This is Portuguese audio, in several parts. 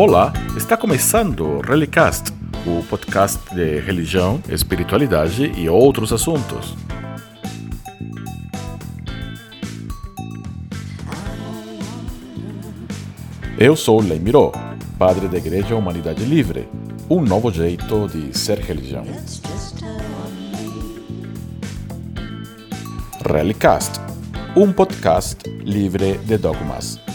Olá, está começando o Relicast, o podcast de religião, espiritualidade e outros assuntos. Eu sou Lei Miró, padre da Igreja Humanidade Livre, um novo jeito de ser religião. Relicast, um podcast livre de dogmas.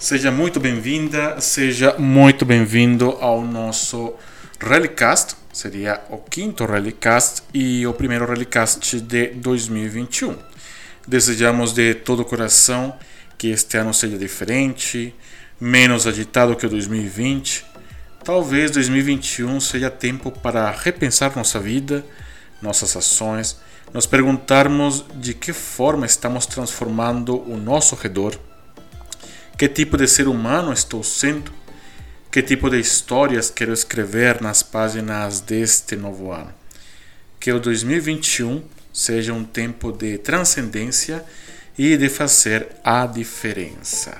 Seja muito bem-vinda, seja muito bem-vindo ao nosso Relicast. Seria o quinto Relicast e o primeiro Relicast de 2021. Desejamos de todo o coração que este ano seja diferente, menos agitado que o 2020. Talvez 2021 seja tempo para repensar nossa vida, nossas ações, nos perguntarmos de que forma estamos transformando o nosso redor que tipo de ser humano estou sendo? Que tipo de histórias quero escrever nas páginas deste novo ano? Que o 2021 seja um tempo de transcendência e de fazer a diferença.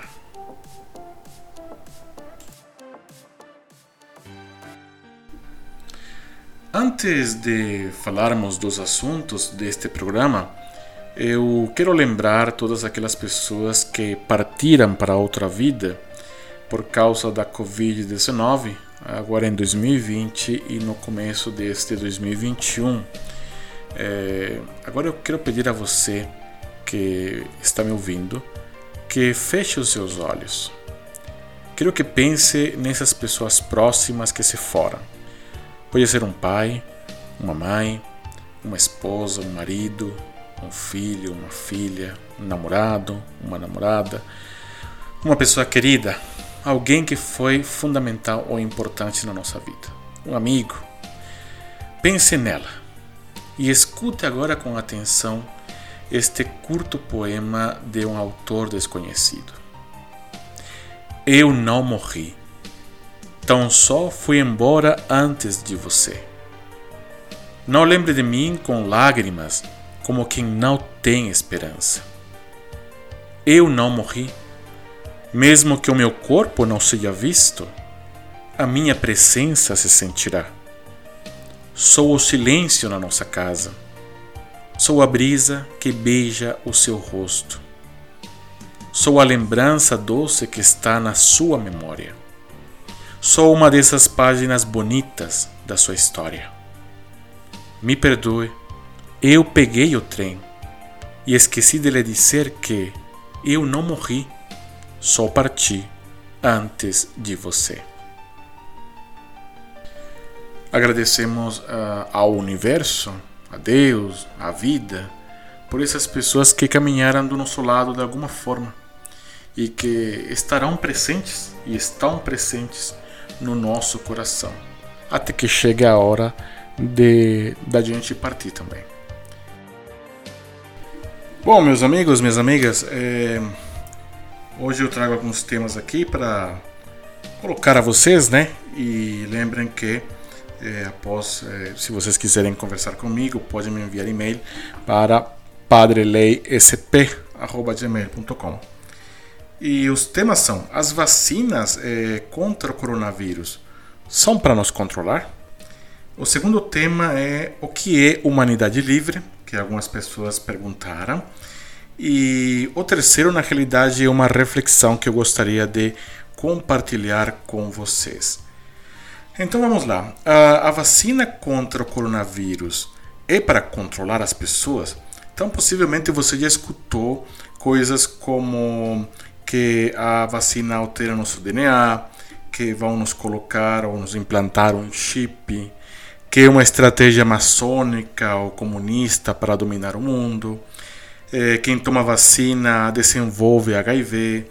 Antes de falarmos dos assuntos deste programa, eu quero lembrar todas aquelas pessoas que partiram para outra vida por causa da Covid-19, agora em 2020 e no começo deste 2021. É, agora eu quero pedir a você que está me ouvindo que feche os seus olhos. Quero que pense nessas pessoas próximas que se foram. Pode ser um pai, uma mãe, uma esposa, um marido, um filho, uma filha, um namorado, uma namorada, uma pessoa querida, alguém que foi fundamental ou importante na nossa vida, um amigo. Pense nela e escute agora com atenção este curto poema de um autor desconhecido. Eu não morri, tão só fui embora antes de você. Não lembre de mim com lágrimas como quem não tem esperança. Eu não morri, mesmo que o meu corpo não seja visto, a minha presença se sentirá. Sou o silêncio na nossa casa. Sou a brisa que beija o seu rosto. Sou a lembrança doce que está na sua memória. Sou uma dessas páginas bonitas da sua história. Me perdoe eu peguei o trem e esqueci de lhe dizer que eu não morri, só parti antes de você. Agradecemos uh, ao universo, a Deus, à vida, por essas pessoas que caminharam do nosso lado de alguma forma e que estarão presentes e estão presentes no nosso coração até que chegue a hora de da gente partir também. Bom, meus amigos, minhas amigas, é... hoje eu trago alguns temas aqui para colocar a vocês, né? E lembrem que é, após, é, se vocês quiserem conversar comigo, podem me enviar e-mail para padreleisp@gmail.com. E os temas são: as vacinas é, contra o coronavírus são para nos controlar? O segundo tema é o que é humanidade livre, que algumas pessoas perguntaram. E o terceiro, na realidade, é uma reflexão que eu gostaria de compartilhar com vocês. Então vamos lá. A, a vacina contra o coronavírus é para controlar as pessoas? Então, possivelmente você já escutou coisas como que a vacina altera nosso DNA, que vão nos colocar ou nos implantar um chip, que uma estratégia maçônica ou comunista para dominar o mundo. É, quem toma vacina desenvolve HIV,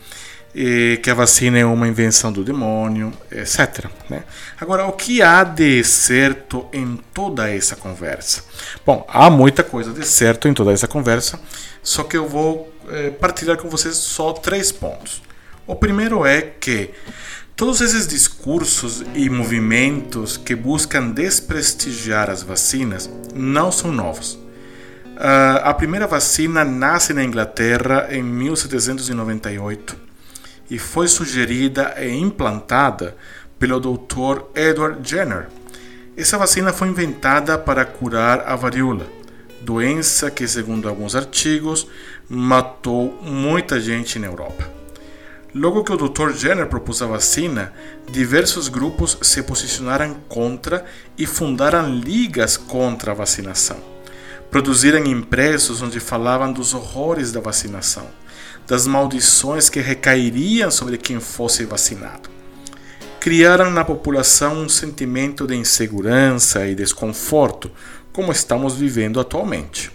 que a vacina é uma invenção do demônio, etc. Né? Agora, o que há de certo em toda essa conversa? Bom, há muita coisa de certo em toda essa conversa, só que eu vou é, partilhar com vocês só três pontos. O primeiro é que Todos esses discursos e movimentos que buscam desprestigiar as vacinas não são novos. Uh, a primeira vacina nasce na Inglaterra em 1798 e foi sugerida e implantada pelo Dr. Edward Jenner. Essa vacina foi inventada para curar a varíola, doença que, segundo alguns artigos, matou muita gente na Europa. Logo que o Dr. Jenner propôs a vacina, diversos grupos se posicionaram contra e fundaram ligas contra a vacinação produziram impressos onde falavam dos horrores da vacinação, das maldições que recairiam sobre quem fosse vacinado. Criaram na população um sentimento de insegurança e desconforto, como estamos vivendo atualmente.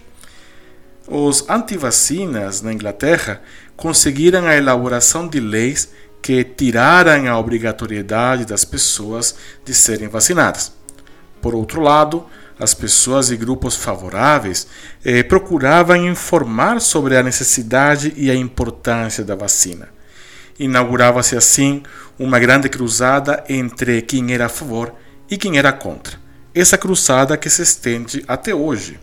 Os antivacinas na Inglaterra conseguiram a elaboração de leis que tiraram a obrigatoriedade das pessoas de serem vacinadas. Por outro lado, as pessoas e grupos favoráveis eh, procuravam informar sobre a necessidade e a importância da vacina. Inaugurava-se assim uma grande cruzada entre quem era a favor e quem era contra. Essa cruzada que se estende até hoje.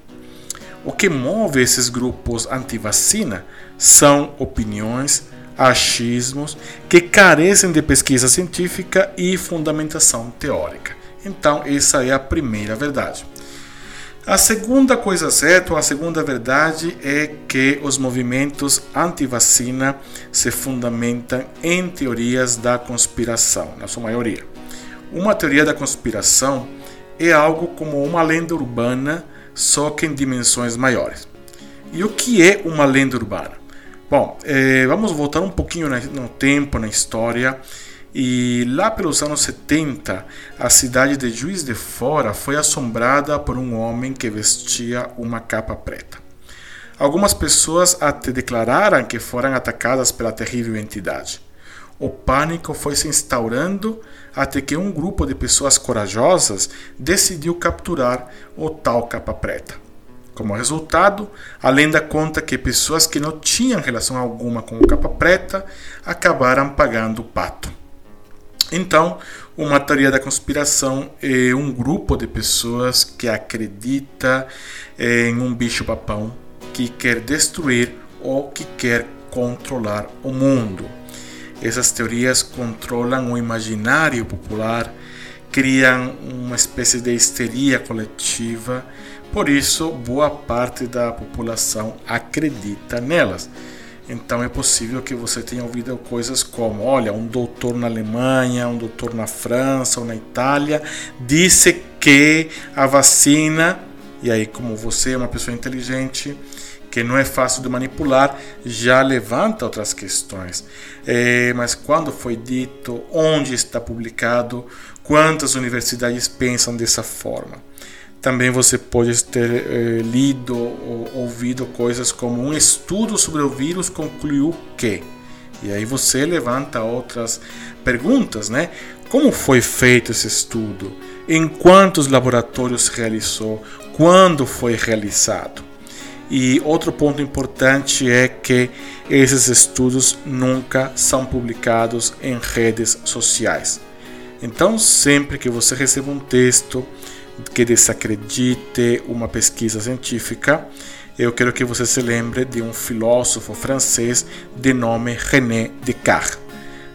O que move esses grupos anti-vacina são opiniões, achismos que carecem de pesquisa científica e fundamentação teórica. Então, essa é a primeira verdade. A segunda coisa certa, a segunda verdade, é que os movimentos anti-vacina se fundamentam em teorias da conspiração, na sua maioria. Uma teoria da conspiração é algo como uma lenda urbana, só que em dimensões maiores. E o que é uma lenda urbana? Bom, eh, vamos voltar um pouquinho no tempo, na história e lá pelos anos 70, a cidade de Juiz de Fora foi assombrada por um homem que vestia uma capa preta. Algumas pessoas até declararam que foram atacadas pela terrível entidade. O pânico foi se instaurando até que um grupo de pessoas corajosas decidiu capturar o tal capa preta. Como resultado, a lenda conta que pessoas que não tinham relação alguma com o capa preta acabaram pagando o pato. Então, uma teoria da conspiração é um grupo de pessoas que acredita em um bicho-papão que quer destruir ou que quer controlar o mundo. Essas teorias controlam o imaginário popular, criam uma espécie de histeria coletiva, por isso boa parte da população acredita nelas. Então é possível que você tenha ouvido coisas como: olha, um doutor na Alemanha, um doutor na França ou na Itália disse que a vacina, e aí, como você é uma pessoa inteligente, que não é fácil de manipular, já levanta outras questões. É, mas quando foi dito, onde está publicado, quantas universidades pensam dessa forma? Também você pode ter eh, lido ou ouvido coisas como um estudo sobre o vírus concluiu que. E aí você levanta outras perguntas, né? Como foi feito esse estudo? Em quantos laboratórios realizou? Quando foi realizado? E outro ponto importante é que esses estudos nunca são publicados em redes sociais. Então, sempre que você receba um texto que desacredite uma pesquisa científica, eu quero que você se lembre de um filósofo francês de nome René Descartes.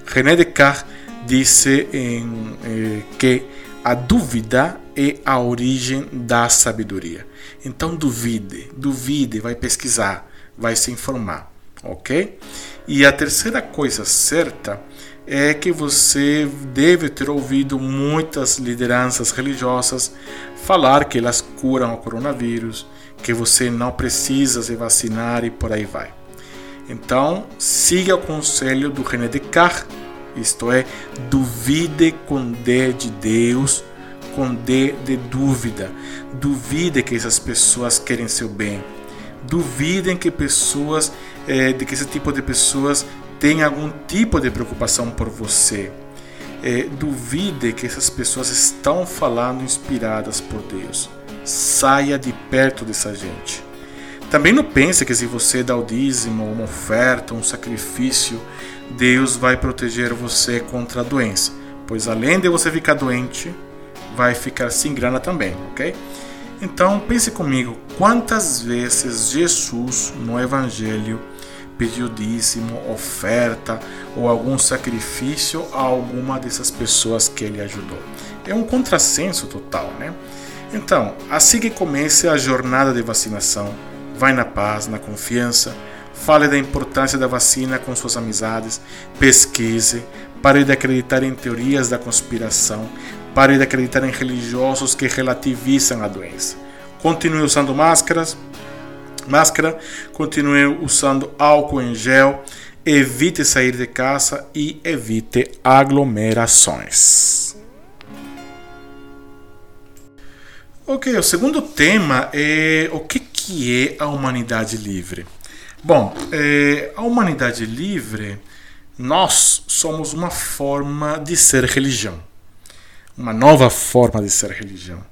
René Descartes disse em, eh, que a dúvida é a origem da sabedoria. Então duvide, duvide, vai pesquisar, vai se informar, ok? E a terceira coisa certa é que você deve ter ouvido muitas lideranças religiosas falar que elas curam o coronavírus, que você não precisa se vacinar e por aí vai. Então, siga o conselho do René Descartes, isto é, duvide com D de Deus, D de dúvida. Duvide que essas pessoas querem seu bem. Duvidem que pessoas, é, de que esse tipo de pessoas tem algum tipo de preocupação por você. É, duvide que essas pessoas estão falando inspiradas por Deus. Saia de perto dessa gente. Também não pense que se você dá o dízimo, uma oferta, um sacrifício, Deus vai proteger você contra a doença. pois além de você ficar doente, vai ficar sem grana também, ok? Então pense comigo, quantas vezes Jesus no Evangelho pediu dízimo, oferta ou algum sacrifício a alguma dessas pessoas que ele ajudou? É um contrassenso total, né? Então, assim que comece a jornada de vacinação, vai na paz, na confiança, fale da importância da vacina com suas amizades, pesquise, pare de acreditar em teorias da conspiração, Pare de acreditar em religiosos que relativizam a doença. Continue usando máscaras, máscara, continue usando álcool em gel, evite sair de casa e evite aglomerações. Ok, o segundo tema é o que, que é a humanidade livre. Bom, é, a humanidade livre, nós somos uma forma de ser religião uma nova forma de ser religião.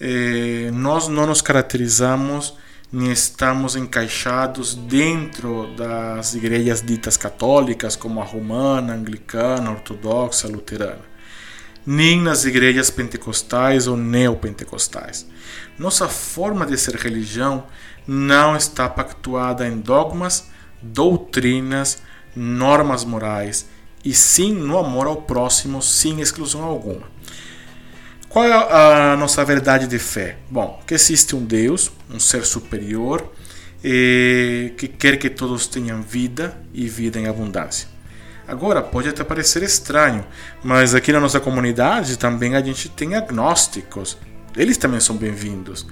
Eh, nós não nos caracterizamos nem estamos encaixados dentro das igrejas ditas católicas, como a romana, anglicana, ortodoxa, luterana, nem nas igrejas pentecostais ou neopentecostais. Nossa forma de ser religião não está pactuada em dogmas, doutrinas, normas morais, e sim no amor ao próximo, sem exclusão alguma. Qual é a nossa verdade de fé? Bom, que existe um Deus, um ser superior, que quer que todos tenham vida e vida em abundância. Agora, pode até parecer estranho, mas aqui na nossa comunidade também a gente tem agnósticos. Eles também são bem-vindos.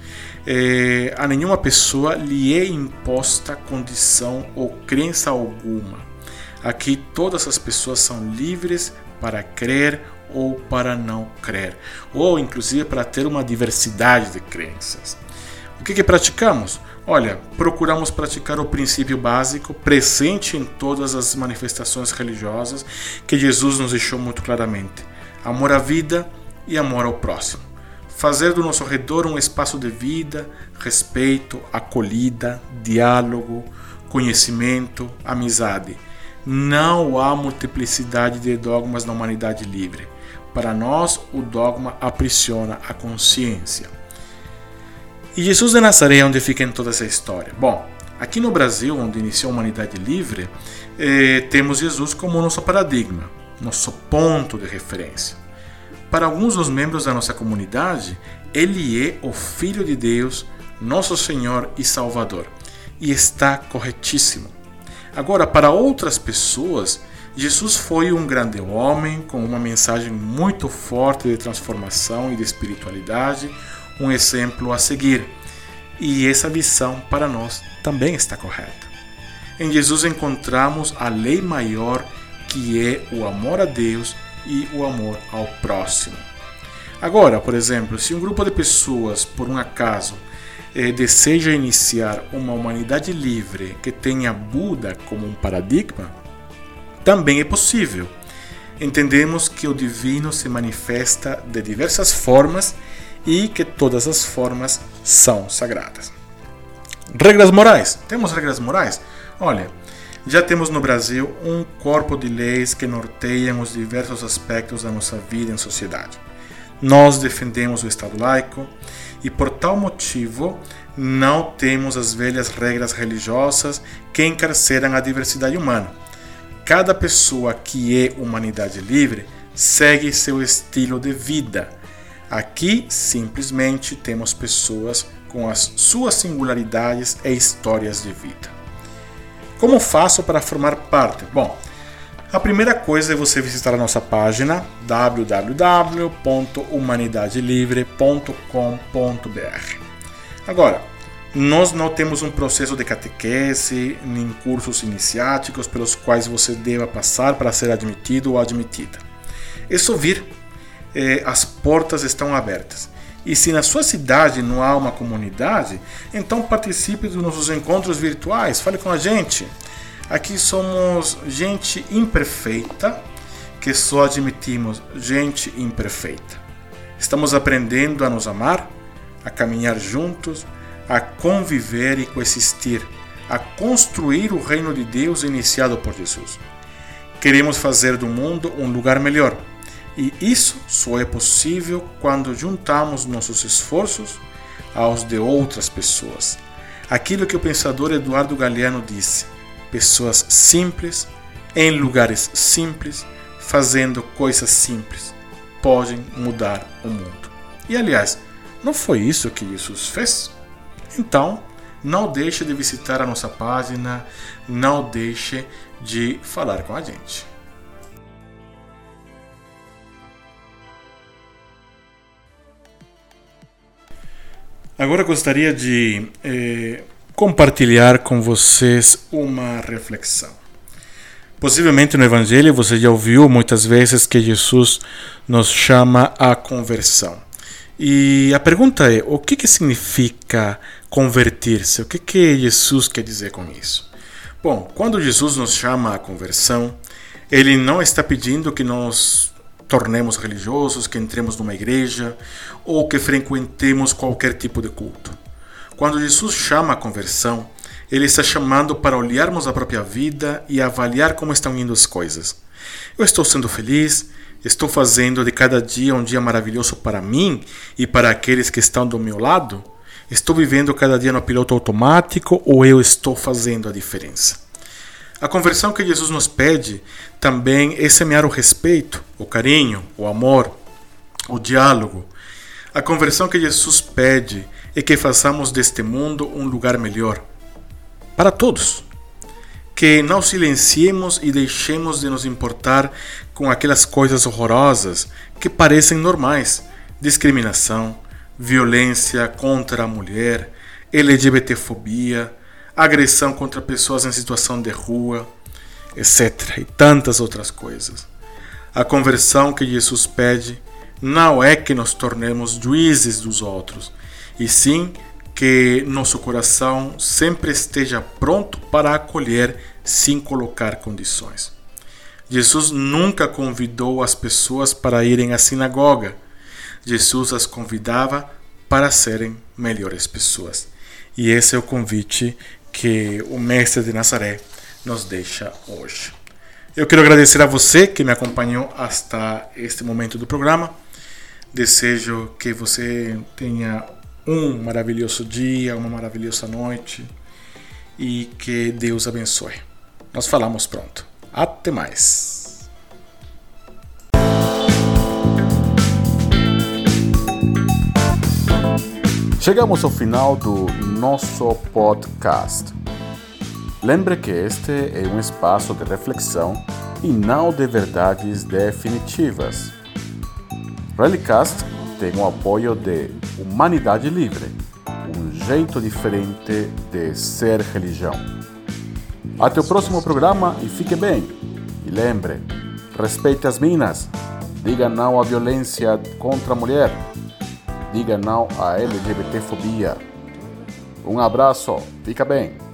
É, a nenhuma pessoa lhe é imposta condição ou crença alguma. Aqui todas as pessoas são livres para crer ou para não crer, ou inclusive para ter uma diversidade de crenças. O que, que praticamos? Olha, procuramos praticar o princípio básico presente em todas as manifestações religiosas que Jesus nos deixou muito claramente: amor à vida e amor ao próximo. Fazer do nosso redor um espaço de vida, respeito, acolhida, diálogo, conhecimento, amizade. Não há multiplicidade de dogmas na humanidade livre. Para nós, o dogma aprisiona a consciência. E Jesus de Nazaré, onde fica em toda essa história? Bom, aqui no Brasil, onde iniciou a humanidade livre, eh, temos Jesus como nosso paradigma, nosso ponto de referência. Para alguns dos membros da nossa comunidade, ele é o Filho de Deus, nosso Senhor e Salvador. E está corretíssimo. Agora, para outras pessoas, Jesus foi um grande homem com uma mensagem muito forte de transformação e de espiritualidade, um exemplo a seguir. E essa visão para nós também está correta. Em Jesus encontramos a lei maior que é o amor a Deus e o amor ao próximo. Agora, por exemplo, se um grupo de pessoas, por um acaso, eh, deseja iniciar uma humanidade livre que tenha Buda como um paradigma, também é possível. Entendemos que o divino se manifesta de diversas formas e que todas as formas são sagradas. Regras morais. Temos regras morais? Olha, já temos no Brasil um corpo de leis que norteiam os diversos aspectos da nossa vida em sociedade. Nós defendemos o Estado laico e, por tal motivo, não temos as velhas regras religiosas que encarceram a diversidade humana Cada pessoa que é humanidade livre segue seu estilo de vida. Aqui simplesmente temos pessoas com as suas singularidades e histórias de vida. Como faço para formar parte? Bom, a primeira coisa é você visitar a nossa página www.humanidadelivre.com.br. Agora, nós não temos um processo de catequese nem cursos iniciáticos pelos quais você deva passar para ser admitido ou admitida. É só vir, eh, as portas estão abertas. E se na sua cidade não há uma comunidade, então participe dos nossos encontros virtuais, fale com a gente. Aqui somos gente imperfeita, que só admitimos gente imperfeita. Estamos aprendendo a nos amar, a caminhar juntos a conviver e coexistir, a construir o reino de Deus iniciado por Jesus. Queremos fazer do mundo um lugar melhor. E isso só é possível quando juntamos nossos esforços aos de outras pessoas. Aquilo que o pensador Eduardo Galeano disse: pessoas simples, em lugares simples, fazendo coisas simples, podem mudar o mundo. E aliás, não foi isso que Jesus fez? Então, não deixe de visitar a nossa página, não deixe de falar com a gente. Agora gostaria de eh, compartilhar com vocês uma reflexão. Possivelmente no Evangelho você já ouviu muitas vezes que Jesus nos chama à conversão. E a pergunta é: o que, que significa converter-se? O que, que Jesus quer dizer com isso? Bom, quando Jesus nos chama à conversão, ele não está pedindo que nós tornemos religiosos, que entremos numa igreja ou que frequentemos qualquer tipo de culto. Quando Jesus chama a conversão, ele está chamando para olharmos a própria vida e avaliar como estão indo as coisas. Eu estou sendo feliz? Estou fazendo de cada dia um dia maravilhoso para mim e para aqueles que estão do meu lado? Estou vivendo cada dia no piloto automático ou eu estou fazendo a diferença? A conversão que Jesus nos pede também é semear o respeito, o carinho, o amor, o diálogo. A conversão que Jesus pede é que façamos deste mundo um lugar melhor para todos. Que não silenciemos e deixemos de nos importar com aquelas coisas horrorosas que parecem normais: discriminação, violência contra a mulher, LGBTfobia agressão contra pessoas em situação de rua, etc. E tantas outras coisas. A conversão que Jesus pede não é que nos tornemos juízes dos outros, e sim que nosso coração sempre esteja pronto para acolher sem colocar condições. Jesus nunca convidou as pessoas para irem à sinagoga. Jesus as convidava para serem melhores pessoas. E esse é o convite que o Mestre de Nazaré nos deixa hoje. Eu quero agradecer a você que me acompanhou hasta este momento do programa. Desejo que você tenha um maravilhoso dia, uma maravilhosa noite e que Deus abençoe. Nós falamos pronto. Até mais. Chegamos ao final do nosso podcast. Lembre que este é um espaço de reflexão e não de verdades definitivas. Relicast tem o apoio de Humanidade Livre, um jeito diferente de ser religião. Até o próximo programa e fique bem. E lembre, respeite as minas, diga não à violência contra a mulher diga não à LGBTfobia. Um abraço, fica bem.